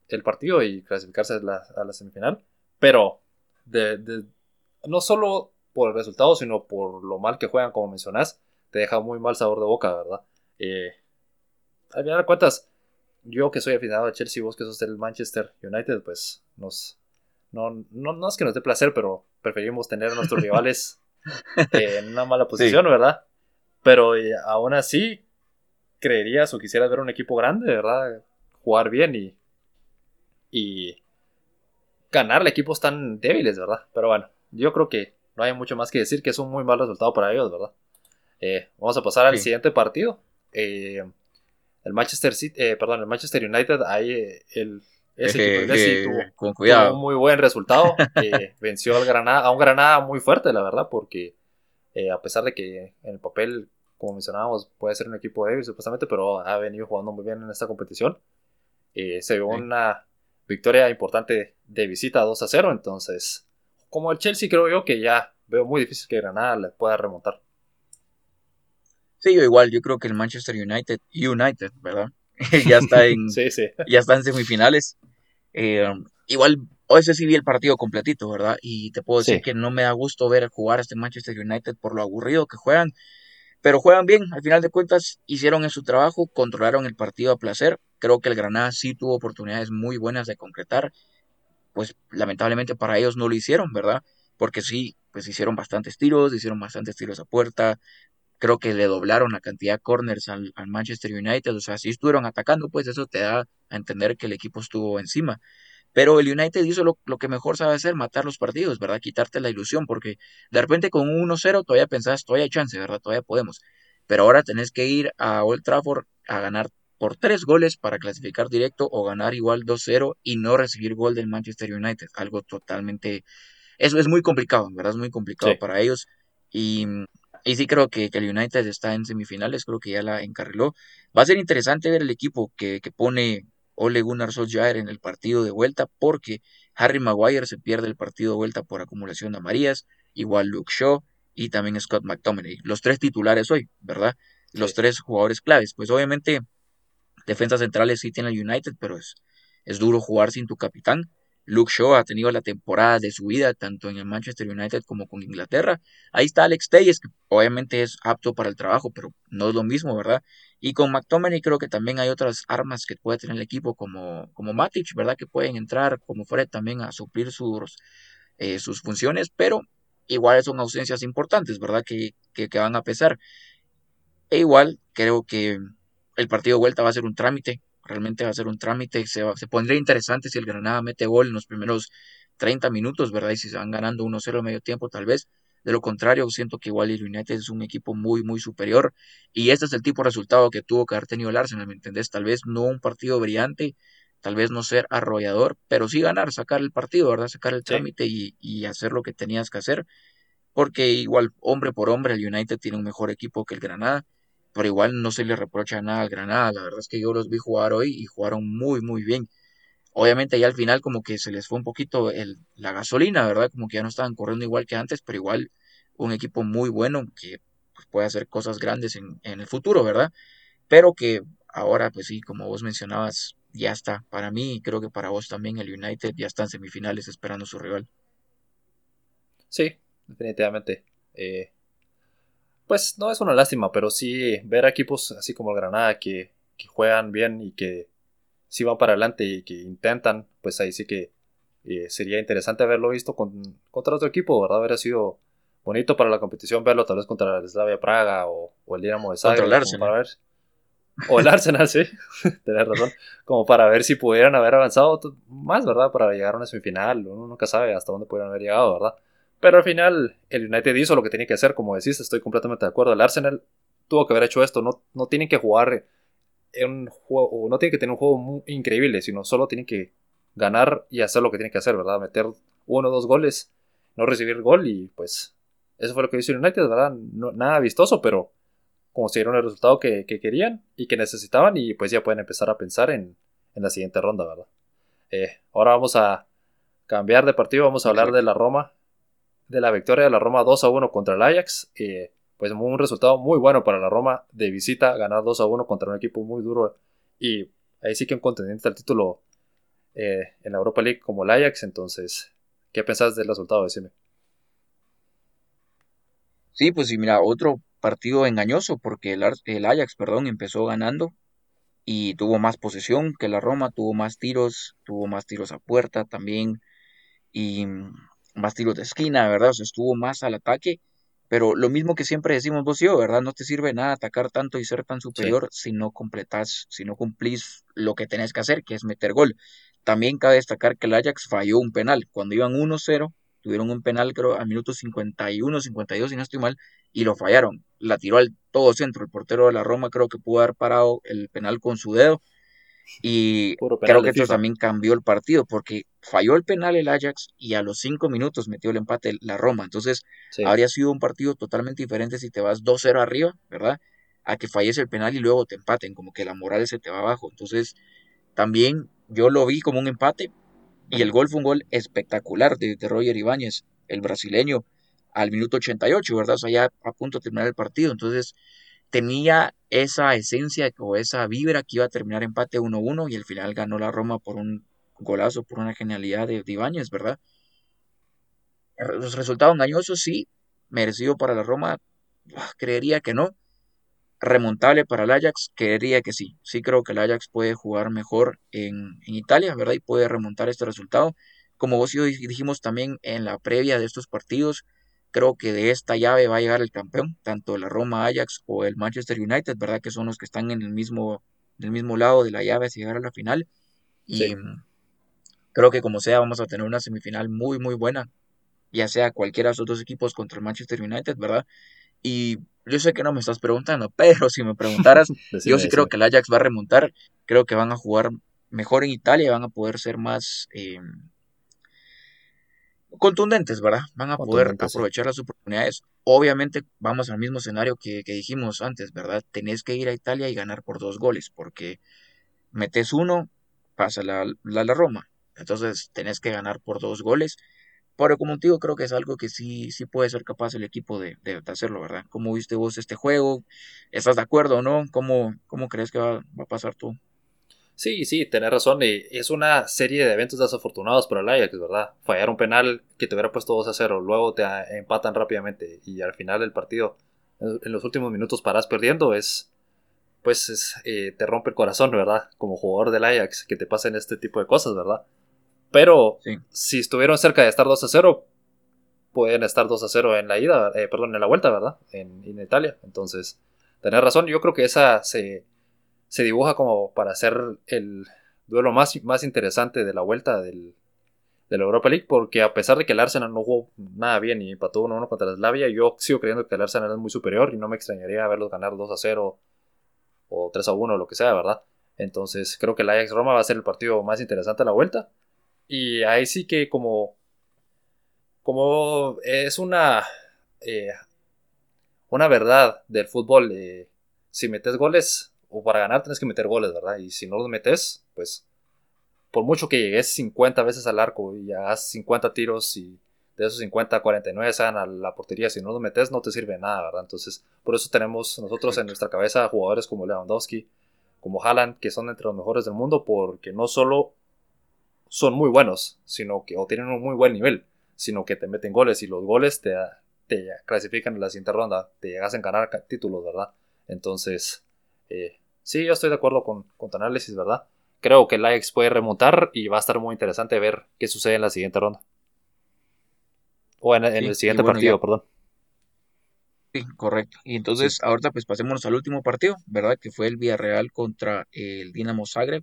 el partido y clasificarse a la, semifinal. Pero de, no solo por el resultado, sino por lo mal que juegan, como mencionás, te deja muy mal sabor de boca, ¿verdad? Eh, al final de cuentas, yo que soy aficionado a Chelsea, vos que sos del Manchester United, pues nos, no, no, es que nos dé placer, pero preferimos tener a nuestros rivales en una mala posición, ¿verdad? Pero eh, aún así, creerías o quisieras ver un equipo grande, ¿verdad? Jugar bien y, y ganarle equipos tan débiles, ¿verdad? Pero bueno, yo creo que no hay mucho más que decir, que es un muy mal resultado para ellos, ¿verdad? Eh, vamos a pasar al siguiente partido. Eh, el Manchester City, eh, perdón, el Manchester United, ahí el, ese equipo tuvo, un muy buen resultado. venció al Granada, a un Granada muy fuerte, la verdad, porque a pesar de que en el papel, como mencionábamos, puede ser un equipo débil supuestamente, pero ha venido jugando muy bien en esta competición. se vio una victoria importante de visita 2 a 0, entonces como el Chelsea creo yo que ya veo muy difícil que Granada le pueda remontar. Sí, yo igual, yo creo que el Manchester United, United, ¿verdad? ya está en ya está en semifinales. Eh, igual hoy sí vi el partido completito, ¿verdad? Y te puedo decir que no me da gusto ver jugar a este Manchester United por lo aburrido que juegan, pero juegan bien, al final de cuentas hicieron en su trabajo, controlaron el partido a placer. Creo que el Granada sí tuvo oportunidades muy buenas de concretar pues lamentablemente para ellos no lo hicieron, ¿verdad? Porque sí, pues hicieron bastantes tiros, hicieron bastantes tiros a puerta, creo que le doblaron la cantidad de corners al, Manchester United, o sea, si estuvieron atacando, pues eso te da a entender que el equipo estuvo encima. Pero el United hizo lo, que mejor sabe hacer, matar los partidos, ¿verdad? Quitarte la ilusión, porque de repente con un 1-0 todavía pensás, todavía hay chance, ¿verdad? Todavía podemos. Pero ahora tenés que ir a Old Trafford a ganar por tres goles para clasificar directo o ganar igual 2-0 y no recibir gol del Manchester United. Algo totalmente... Eso es muy complicado, ¿verdad? Es muy complicado para ellos. Y, y, sí creo que, el United está en semifinales, creo que ya la encarriló. Va a ser interesante ver el equipo que, que pone Ole Gunnar Solskjaer en el partido de vuelta porque Harry Maguire se pierde el partido de vuelta por acumulación de amarillas, igual Luke Shaw y también Scott McTominay. Los tres titulares hoy, ¿verdad? Los tres jugadores claves. Pues obviamente defensas centrales sí tiene el United, pero es, es duro jugar sin tu capitán. Luke Shaw ha tenido la temporada de su vida, tanto en el Manchester United como con Inglaterra. Ahí está Alex Telles, que obviamente es apto para el trabajo, pero no es lo mismo, ¿verdad? Y con McTominay creo que también hay otras armas que puede tener el equipo, como, como Matic, ¿verdad? Que pueden entrar como Fred también a suplir sus, eh, sus funciones, pero igual son ausencias importantes, ¿verdad? Que, que, que van a pesar. E igual creo que el partido de vuelta va a ser un trámite realmente va a ser un trámite. Se, se pondría interesante si el Granada mete gol en los primeros 30 minutos, ¿verdad? Y si se van ganando 1-0 a medio tiempo, tal vez. De lo contrario, siento que igual el United es un equipo muy, muy superior. Y este es el tipo de resultado que tuvo que haber tenido el Arsenal, ¿me entendés? Tal vez no un partido brillante, tal vez no ser arrollador, pero sí ganar, sacar el partido, ¿verdad? Sacar el trámite y, y hacer lo que tenías que hacer. Porque igual, hombre por hombre, el United tiene un mejor equipo que el Granada pero igual no se le reprocha nada al Granada. La verdad es que yo los vi jugar hoy y jugaron muy, muy bien. Obviamente ya al final como que se les fue un poquito el, la gasolina, ¿verdad? Como que ya no estaban corriendo igual que antes, pero igual un equipo muy bueno que pues, puede hacer cosas grandes en, el futuro, ¿verdad? Pero que ahora, pues sí, como vos mencionabas, ya está. Para mí, y creo que para vos también, el United ya está en semifinales esperando su rival. Sí, definitivamente. Eh, pues no es una lástima, pero sí ver equipos así como el Granada que, juegan bien y que sí van para adelante y que intentan, pues ahí sí que eh, sería interesante haberlo visto con, contra otro equipo, ¿verdad? Habría sido bonito para la competición verlo tal vez contra el Slavia Praga o, el Dinamo de Zagreb. Contra el Arsenal. O el Arsenal, sí, tenés razón. Como para ver si pudieran haber avanzado más, ¿verdad? Para llegar a una semifinal. Uno nunca sabe hasta dónde pudieran haber llegado, ¿verdad? Pero al final el United hizo lo que tenía que hacer, como decís, estoy completamente de acuerdo. El Arsenal tuvo que haber hecho esto, no, no tienen que jugar en un juego, no tienen que tener un juego muy increíble, sino solo tienen que ganar y hacer lo que tienen que hacer, ¿verdad? Meter uno o dos goles, no recibir gol y pues eso fue lo que hizo el United, ¿verdad? nada vistoso, pero consiguieron el resultado que, querían y que necesitaban y pues ya pueden empezar a pensar en, la siguiente ronda, ¿verdad? Eh, ahora vamos a cambiar de partido, vamos a hablar de la Roma de la victoria de la Roma 2 a 1 contra el Ajax. Eh, pues un resultado muy bueno para la Roma de visita, ganar 2 a 1 contra un equipo muy duro. Y ahí sí que un contendiente al título eh, en la Europa League como el Ajax. Entonces, ¿qué pensás del resultado? Decime. Sí, pues sí, mira, otro partido engañoso porque el, el Ajax, perdón, empezó ganando y tuvo más posesión que la Roma, tuvo más tiros, tuvo más tiros a puerta también y más tiros de esquina, ¿verdad? O sea, estuvo más al ataque, pero lo mismo que siempre decimos vos y yo, ¿verdad? No te sirve nada atacar tanto y ser tan superior si no completas, si no cumplís lo que tenés que hacer, que es meter gol. También cabe destacar que el Ajax falló un penal. Cuando iban 1-0, tuvieron un penal, creo, a minutos 51, 52, si no estoy mal, y lo fallaron. La tiró al todo centro. El portero de la Roma creo que pudo haber parado el penal con su dedo y creo que eso también cambió el partido porque falló el penal el Ajax y a los cinco minutos metió el empate la Roma. Entonces habría sido un partido totalmente diferente si te vas 2-0 arriba, ¿verdad? A que fallece el penal y luego te empaten, como que la moral se te va abajo. Entonces también yo lo vi como un empate y el gol fue un gol espectacular de, de Roger Ibáñez, el brasileño, al minuto 88, ¿verdad? O sea, ya a punto de terminar el partido. Entonces tenía esa esencia o esa vibra que iba a terminar empate 1-1 y al final ganó la Roma por un golazo, por una genialidad de, Ibáñez, ¿verdad? Los resultados engañosos, sí, merecido para la Roma, ah, creería que no. Remontable para el Ajax, creería que sí. Sí creo que el Ajax puede jugar mejor en, en Italia, ¿verdad? Y puede remontar este resultado. Como vos y yo dijimos también en la previa de estos partidos, Creo que de esta llave va a llegar el campeón, tanto la Roma Ajax o el Manchester United, ¿verdad? Que son los que están en el mismo, en el mismo lado de la llave hacia llegar a la final. Y creo que como sea, vamos a tener una semifinal muy, muy buena, ya sea cualquiera de esos dos equipos contra el Manchester United, ¿verdad? Y yo sé que no me estás preguntando, pero si me preguntaras, yo sí creo que el Ajax va a remontar, creo que van a jugar mejor en Italia y van a poder ser más, eh, contundentes, ¿verdad? Van a poder aprovechar las oportunidades. Obviamente vamos al mismo escenario que, dijimos antes, ¿verdad? Tenés que ir a Italia y ganar por dos goles, porque metes uno, pasa la, la, Roma. Entonces tenés que ganar por dos goles. Pero como te digo, creo que es algo que sí, sí puede ser capaz el equipo de, de, hacerlo, ¿verdad? ¿Cómo viste vos este juego? ¿Estás de acuerdo o no? ¿Cómo, cómo crees que va, va a pasar tú? Sí, sí, tenés razón. Y es una serie de eventos desafortunados para el Ajax, ¿verdad? Fallar un penal que te hubiera puesto 2 a 0, luego te empatan rápidamente y al final del partido, en los últimos minutos, paras perdiendo, es. Pues eh, te rompe el corazón, ¿verdad? Como jugador del Ajax, que te pasen este tipo de cosas, ¿verdad? Pero si estuvieron cerca de estar 2 a 0, pueden estar 2 a 0 en la ida, eh, perdón, en la vuelta, ¿verdad? En, en Italia. Entonces, tenés razón. Yo creo que esa se se dibuja como para ser el duelo más, más interesante de la vuelta del, de la Europa League, porque a pesar de que el Arsenal no jugó nada bien y empató 1-1 contra la Slavia, yo sigo creyendo que el Arsenal es muy superior y no me extrañaría verlos ganar 2-0 o 3-1 o lo que sea, ¿verdad? Entonces creo que el Ajax Roma va a ser el partido más interesante de la vuelta. Y ahí sí que como, como es una, eh, una verdad del fútbol, eh, si metes goles o para ganar tienes que meter goles, ¿verdad? Y si no los metes, pues por mucho que llegues 50 veces al arco y hagas 50 tiros y de esos 50, 49 sean a la portería, si no los metes no te sirve nada, ¿verdad? Entonces, por eso tenemos nosotros en nuestra cabeza jugadores como Lewandowski, como Haaland, que son entre los mejores del mundo porque no solo son muy buenos, sino que o tienen un muy buen nivel, sino que te meten goles y los goles te, te clasifican en la siguiente ronda, te llegas a ganar títulos, ¿verdad? Entonces, eh, Sí, yo estoy de acuerdo con, tu análisis, ¿verdad? Creo que el Ajax puede remontar y va a estar muy interesante ver qué sucede en la siguiente ronda. O en, el siguiente partido, perdón. Sí, correcto. Y entonces, ahorita pues pasémonos al último partido, ¿verdad? Que fue el Villarreal contra el Dinamo Zagreb.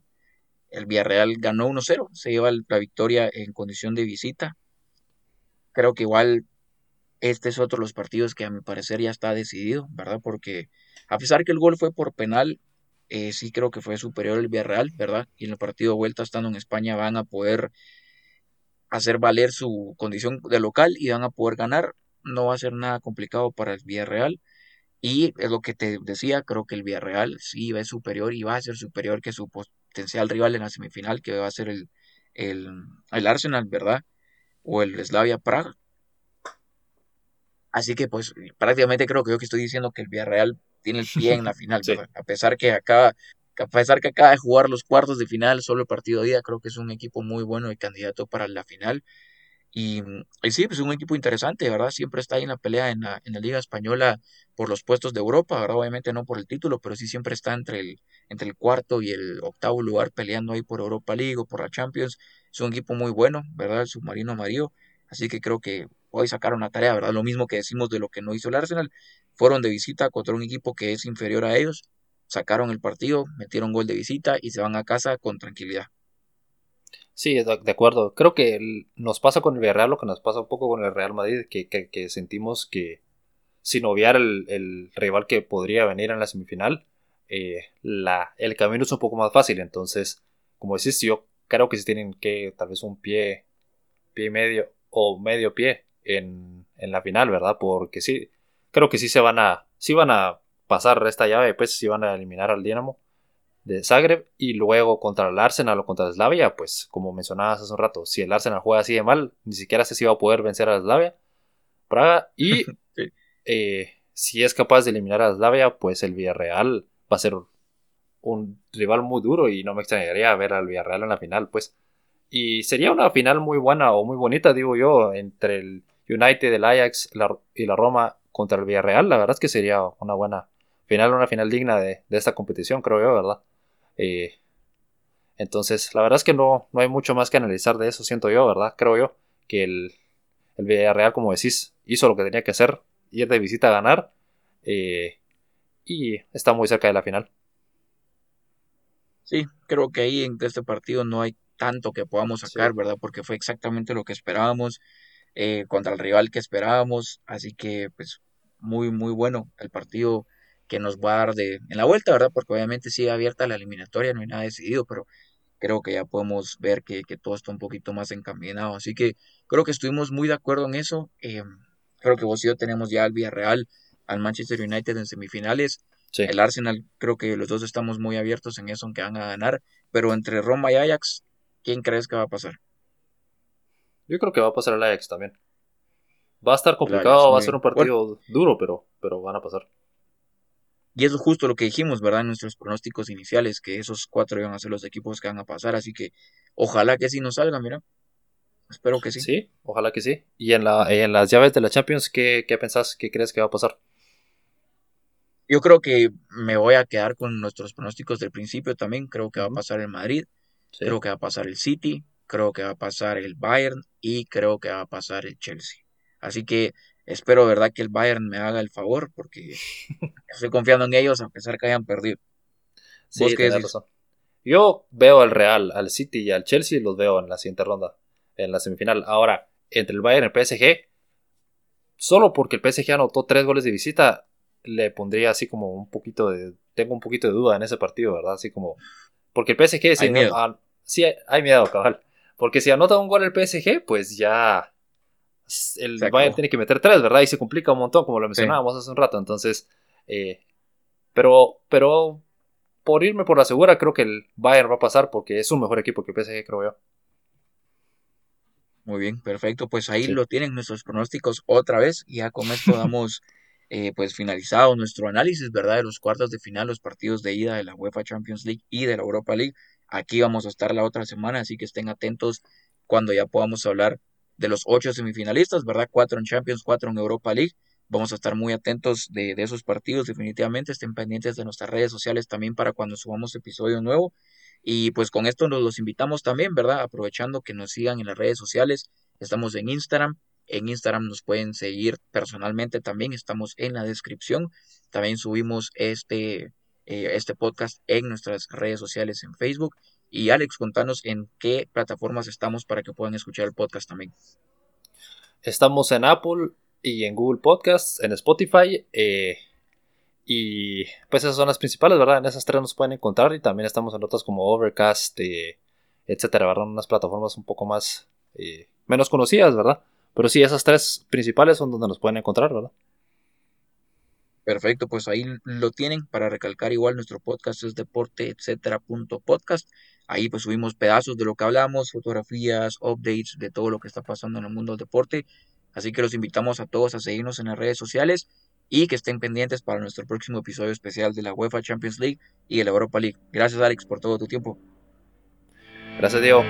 El Villarreal ganó 1-0, se lleva la victoria en condición de visita. Creo que igual este es otro de los partidos que a mi parecer ya está decidido, ¿verdad? Porque a pesar que el gol fue por penal, eh, sí creo que fue superior el Villarreal, ¿verdad? Y en el partido de vuelta estando en España van a poder hacer valer su condición de local y van a poder ganar. No va a ser nada complicado para el Villarreal. Y es lo que te decía, creo que el Villarreal sí va a ser superior y va a ser superior que su potencial rival en la semifinal, que va a ser el, el, el Arsenal, ¿verdad? O el Slavia Praga. Así que pues prácticamente creo que yo que estoy diciendo que el Villarreal tiene el pie en la final, a pesar que acaba, a pesar que acaba de jugar los cuartos de final, solo el partido de día, creo que es un equipo muy bueno y candidato para la final. Y, y, sí, pues es un equipo interesante, ¿verdad? Siempre está ahí en la pelea en la, en la Liga Española por los puestos de Europa, ¿verdad? Obviamente no por el título, pero sí siempre está entre el, entre el cuarto y el octavo lugar peleando ahí por Europa League o por la Champions. Es un equipo muy bueno, ¿verdad? El submarino amarillo. Así que creo que hoy sacaron la tarea, ¿verdad? Lo mismo que decimos de lo que no hizo el Arsenal. Fueron de visita contra un equipo que es inferior a ellos, sacaron el partido, metieron gol de visita y se van a casa con tranquilidad. Sí, de acuerdo. Creo que nos pasa con el Villarreal lo que nos pasa un poco con el Real Madrid, que, sentimos que sin obviar el, rival que podría venir en la semifinal, eh, la, el camino es un poco más fácil. Entonces, como decís, yo creo que si tienen que tal vez un pie, pie y medio o medio pie en, la final, ¿verdad? Porque sí, creo que sí se van a, sí van a pasar esta llave, pues sí van a eliminar al Dinamo de Zagreb y luego contra el Arsenal o contra el Slavia, pues como mencionabas hace un rato, si el Arsenal juega así de mal, ni siquiera sé si va a poder vencer a Slavia, Praga y eh, si es capaz de eliminar a Slavia, pues el Villarreal va a ser un rival muy duro y no me extrañaría ver al Villarreal en la final, pues. Y sería una final muy buena o muy bonita, digo yo, entre el United, el Ajax y la Roma contra el Villarreal. La verdad es que sería una buena final, una final digna de, esta competición, creo yo, ¿verdad? Eh, entonces, la verdad es que no, no hay mucho más que analizar de eso, siento yo, ¿verdad? Creo yo que el, el Villarreal, como decís, hizo lo que tenía que hacer, ir de visita a ganar. Eh, y está muy cerca de la final. Sí, creo que ahí en este partido no hay tanto que podamos sacar, ¿verdad? Porque fue exactamente lo que esperábamos. Eh, contra el rival que esperábamos. Así que, pues, muy, muy bueno el partido que nos va a dar de, en la vuelta, ¿verdad? Porque obviamente sigue abierta la eliminatoria, no hay nada decidido, pero creo que ya podemos ver que, todo está un poquito más encaminado. Así que creo que estuvimos muy de acuerdo en eso. Eh, creo que vos y yo tenemos ya al Villarreal, al Manchester United en semifinales. El Arsenal, creo que los dos estamos muy abiertos en eso, aunque van a ganar. Pero entre Roma y Ajax, ¿quién crees que va a pasar? Yo creo que va a pasar el Ajax también. Va a estar complicado, va a ser un partido duro, pero, pero van a pasar. y eso es justo lo que dijimos, ¿verdad? En nuestros pronósticos iniciales, que esos cuatro iban a ser los equipos que van a pasar. Así que ojalá que sí nos salgan, mira. Espero que sí. Sí, ojalá que sí. Y en, la, en las llaves de la Champions, ¿qué, qué pensás? ¿Qué crees que va a pasar? Yo creo que me voy a quedar con nuestros pronósticos del principio también. Creo que va a pasar el Madrid, creo que va a pasar el City, creo que va a pasar el Bayern y creo que va a pasar el Chelsea. Así que Espero, verdad, que el Bayern me haga el favor porque estoy confiando en ellos a pesar que hayan perdido. Sí, razón. Yo veo al Real, al City y al Chelsea los veo en la siguiente ronda, en la semifinal. Ahora, entre el Bayern y el PSG, solo porque el PSG anotó tres goles de visita, le pondría así como un poquito de. Tengo un poquito de duda en ese partido, ¿verdad? Así como. Porque el PSG. Hay miedo. sí, hay miedo, cabal. Porque si anota un gol el PSG, pues ya el Bayern tiene que meter tres, ¿verdad? Y se complica un montón, como lo mencionábamos hace un rato. Entonces, eh, pero, pero por irme por la segura, creo que el Bayern va a pasar porque es un mejor equipo que el PSG, creo yo. Muy bien, perfecto. Pues ahí lo tienen nuestros pronósticos otra vez. Ya con esto damos eh, pues finalizado nuestro análisis, ¿verdad? De los cuartos de final, los partidos de ida de la UEFA Champions League y de la Europa League. Aquí vamos a estar la otra semana, así que estén atentos cuando ya podamos hablar de los ocho semifinalistas, ¿verdad? Cuatro en Champions, cuatro en Europa League. Vamos a estar muy atentos de, esos partidos, definitivamente. Estén pendientes de nuestras redes sociales también para cuando subamos episodio nuevo. Y pues con esto nos los invitamos también, ¿verdad? Aprovechando que nos sigan en las redes sociales. Estamos en Instagram. En Instagram nos pueden seguir personalmente también. Estamos en la descripción. También subimos este, eh, este podcast en nuestras redes sociales en Facebook y Alex, contanos en qué plataformas estamos para que puedan escuchar el podcast también. Estamos en Apple y en Google Podcasts, en Spotify. Eh, y pues esas son las principales, ¿verdad? En esas tres nos pueden encontrar y también estamos en otras como Overcast, eh, etcétera, ¿verdad? Unas plataformas un poco más menos conocidas, ¿verdad? Pero sí, esas tres principales son donde nos pueden encontrar, ¿verdad? Perfecto, pues ahí lo tienen para recalcar igual nuestro podcast es deporte, etcétera, punto podcast. Ahí pues subimos pedazos de lo que hablamos, fotografías, updates de todo lo que está pasando en el mundo del deporte. Así que los invitamos a todos a seguirnos en las redes sociales y que estén pendientes para nuestro próximo episodio especial de la UEFA Champions League y de la Europa League. Gracias Alex por todo tu tiempo. Gracias Diego.